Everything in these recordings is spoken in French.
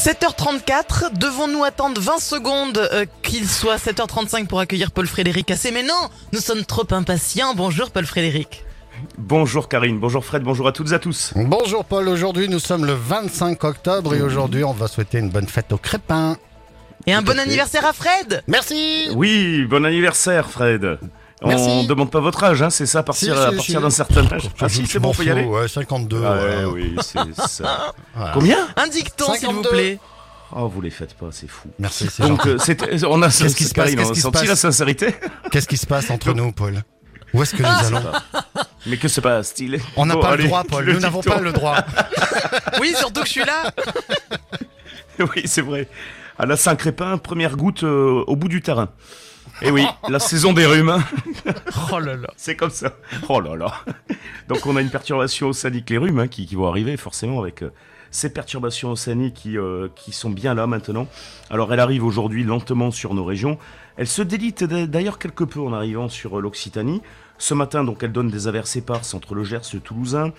7h34, devons-nous attendre 20 secondes euh, qu'il soit 7h35 pour accueillir Paul Frédéric Cassé Mais non, nous sommes trop impatients. Bonjour Paul Frédéric. Bonjour Karine, bonjour Fred, bonjour à toutes et à tous. Bonjour Paul, aujourd'hui nous sommes le 25 octobre et aujourd'hui on va souhaiter une bonne fête aux crépins. Et un bon fait. anniversaire à Fred Merci Oui, bon anniversaire Fred. On Merci. demande pas votre âge, hein, c'est ça, à partir, Si, si, à partir si. d'un certain âge. Ah si, c'est bon, on peut y aller Ouais, 52. Ah ouais. ouais, oui, c'est ça. Voilà. Combien Un dicton s'il vous 52. plaît. Oh, vous les faites pas, c'est fou. Merci, c'est Donc, euh, c'est- on a Qu'est-ce qui se passe, on a se senti la sincérité, Qu'est-ce qui se passe entre nous, Paul? Où est-ce que nous allons? mais que c'est pas stylé. On n'a Bon, pas allez, le droit, Paul. le Nous n'avons pas le droit. Oui, surtout que je suis là. Oui, c'est vrai. À la Saint-Crépin, première goutte euh, au bout du terrain. Et oui, la saison des rhumes, Oh là là. c'est comme ça. Oh là là. Donc on a une perturbation océanique, les rhumes, hein, qui, qui vont arriver forcément avec euh, ces perturbations océaniques qui, euh, qui sont bien là maintenant. Alors elle arrive aujourd'hui lentement sur nos régions. Elle se délite d'ailleurs quelque peu en arrivant sur euh, l'Occitanie. Ce matin, donc, elle donne des averses éparses entre le Gers et le Toulousain,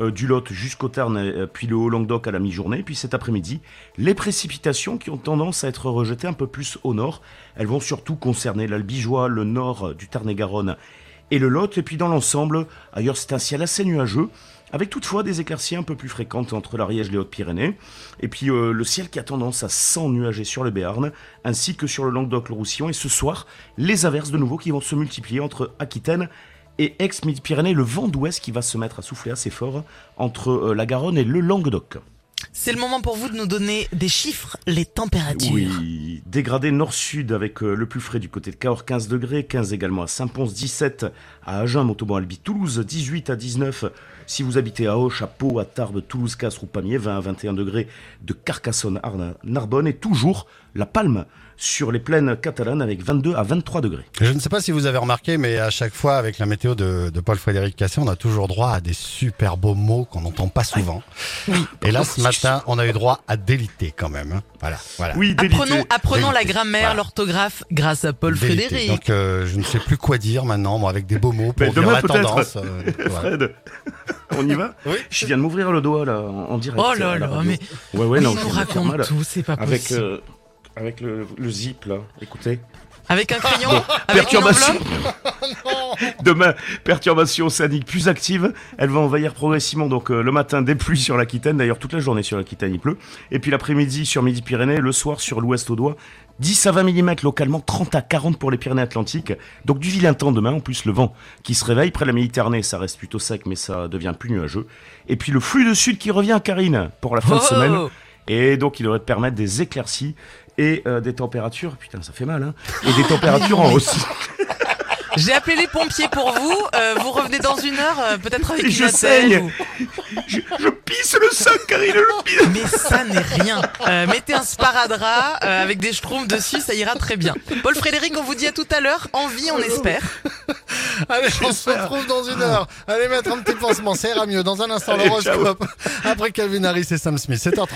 euh, du Lot jusqu'au Tarn, euh, puis le Haut-Languedoc à la mi-journée. Puis cet après-midi, les précipitations qui ont tendance à être rejetées un peu plus au nord. Elles vont surtout concerner l'Albigeois, le nord du Tarn-et-Garonne et le Lot. Et puis dans l'ensemble, ailleurs, c'est un ciel assez nuageux, avec toutefois des éclaircies un peu plus fréquentes entre l'Ariège et les Hautes-Pyrénées. Et puis euh, le ciel qui a tendance à s'ennuager sur le Béarn, ainsi que sur le Languedoc-le-Roussillon. Et ce soir, les averses de nouveau qui vont se multiplier entre Aquitaine et ex-Midi-Pyrénées, le vent d'ouest qui va se mettre à souffler assez fort entre euh, la Garonne et le Languedoc. C'est le moment pour vous de nous donner des chiffres, les températures. Oui, dégradé nord-sud avec euh, le plus frais du côté de Cahors 15 degrés, 15 également à Saint-Pons, 17 à Agen, Montauban, Albi, Toulouse, 18 à 19 si vous habitez à Auch, à Pau, à Tarbes, Toulouse, Castres ou Pamiers, 20 à 21 degrés de Carcassonne, Arna- Narbonne et toujours la Palme sur les plaines catalanes avec 22 à 23 degrés. Je ne sais pas si vous avez remarqué, mais à chaque fois, avec la météo de, de Paul-Frédéric Cassé, on a toujours droit à des super beaux mots qu'on n'entend pas souvent. Et là, ce matin, on a eu droit à déliter quand même. hein. Voilà, voilà. Oui, délité. Apprenons, apprenons la grammaire, Voilà. l'orthographe grâce à Paul Déliter. Frédéric. Donc, euh, je ne sais plus quoi dire maintenant, moi, avec des beaux mots pour Mais dire demain, la peut-être. tendance. euh, voilà. Fred, on y va Oui. Je viens de m'ouvrir le doigt là en direct. Oh là là, mais Ouais, ouais, non, nous raconte tout, c'est pas Avec, possible. euh, avec le, le zip là, écoutez. Avec un crayon, avec Perturbation. Demain, perturbation océanique plus active. Elle va envahir progressivement donc euh, le matin des pluies sur l'Aquitaine. D'ailleurs, toute la journée sur l'Aquitaine, il pleut. Et puis l'après-midi sur Midi-Pyrénées, le soir sur l'ouest au doigt. 10 à 20 mm localement, 30 à 40 pour les Pyrénées-Atlantiques. Donc du vilain temps demain, en plus le vent qui se réveille. Près de la Méditerranée, ça reste plutôt sec, mais ça devient plus nuageux. Et puis le flux de sud qui revient, Karine, pour la fin de Oh semaine. Et donc, il devrait te permettre des éclaircies et euh, des températures. Putain, ça fait mal, hein. Et des températures en hausse. J'ai appelé les pompiers pour vous. euh, vous revenez dans une heure, euh, peut-être avec Et une je attelle saigne. ou- Je, je pisse le sac, Karine, je pisse. Mais ça n'est rien. Euh, mettez un sparadrap euh, avec des schtroumpfs dessus, ça ira très bien. Paul Frédéric, on vous dit à tout à l'heure. En vie, on espère. Allez, on se retrouve dans une heure. Allez mettre un petit pansement, ça ira mieux. Dans un instant, l'horoscope. Après Calvin Harris et Sam Smith. 7h30.